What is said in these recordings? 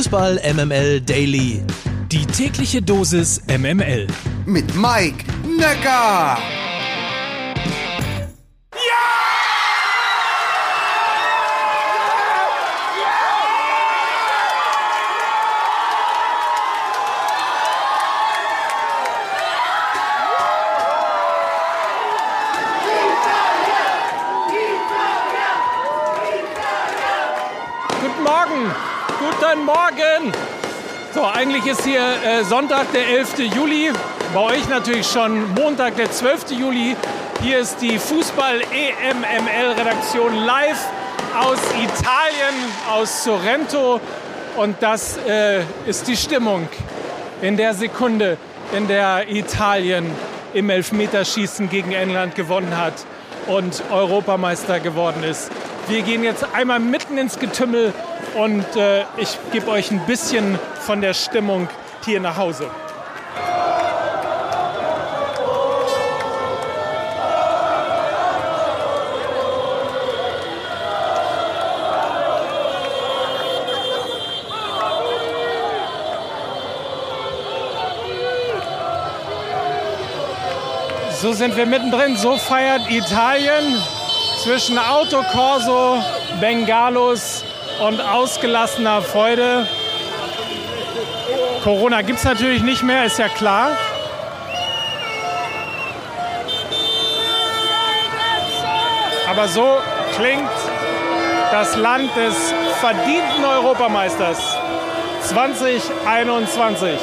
Fußball MML Daily. Die tägliche Dosis MML. Mit Mike Necker. Guten Morgen, guten Morgen. So, eigentlich ist hier äh, Sonntag, der 11. Juli. Bei euch natürlich schon Montag, der 12. Juli. Hier ist die Fußball-EMML-Redaktion live aus Italien, aus Sorrento. Und das äh, ist die Stimmung in der Sekunde, in der Italien im Elfmeterschießen gegen England gewonnen hat und Europameister geworden ist. Wir gehen jetzt einmal mitten ins Getümmel und äh, ich gebe euch ein bisschen von der Stimmung hier nach Hause. So sind wir mittendrin. So feiert Italien zwischen Autokorso, Bengalos und ausgelassener Freude. Corona gibt es natürlich nicht mehr, ist ja klar. Aber so klingt das Land des verdienten Europameisters 2021.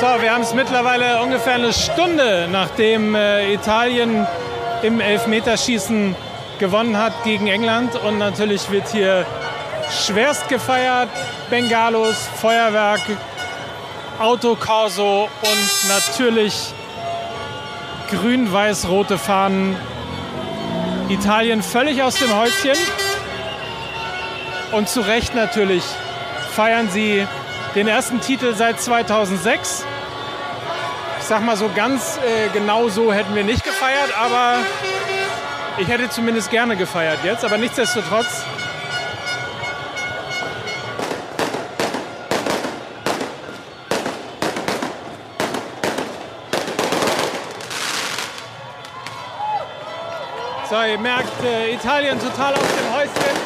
So, wir haben es mittlerweile ungefähr eine Stunde, nachdem äh, Italien im Elfmeterschießen gewonnen hat gegen England. Und natürlich wird hier schwerst gefeiert. Bengalos, Feuerwerk, Autokorso und natürlich grün-weiß-rote Fahnen. Italien völlig aus dem Häuschen. Und zu Recht natürlich feiern sie den ersten Titel seit 2006. Ich sag mal so ganz äh, genau so hätten wir nicht gefeiert, aber ich hätte zumindest gerne gefeiert jetzt. Aber nichtsdestotrotz. So, ihr merkt, äh, Italien total aus dem Häuschen.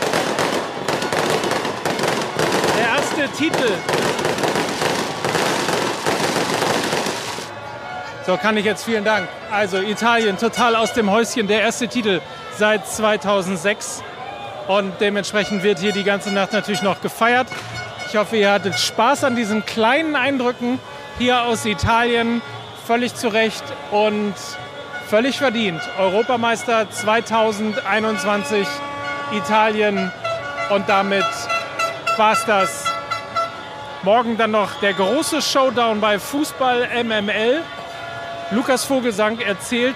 Der erste Titel. So kann ich jetzt vielen Dank. Also Italien total aus dem Häuschen. Der erste Titel seit 2006. Und dementsprechend wird hier die ganze Nacht natürlich noch gefeiert. Ich hoffe, ihr hattet Spaß an diesen kleinen Eindrücken hier aus Italien. Völlig zu Recht und völlig verdient. Europameister 2021 Italien. Und damit war's das. Morgen dann noch der große Showdown bei Fußball MML. Lukas Vogelsang erzählt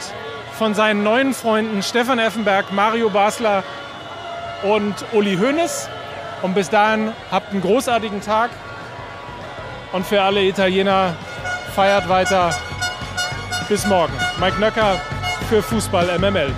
von seinen neuen Freunden Stefan Effenberg, Mario Basler und Uli Hoeneß. Und bis dahin habt einen großartigen Tag. Und für alle Italiener feiert weiter. Bis morgen. Mike Nöcker für Fußball MML.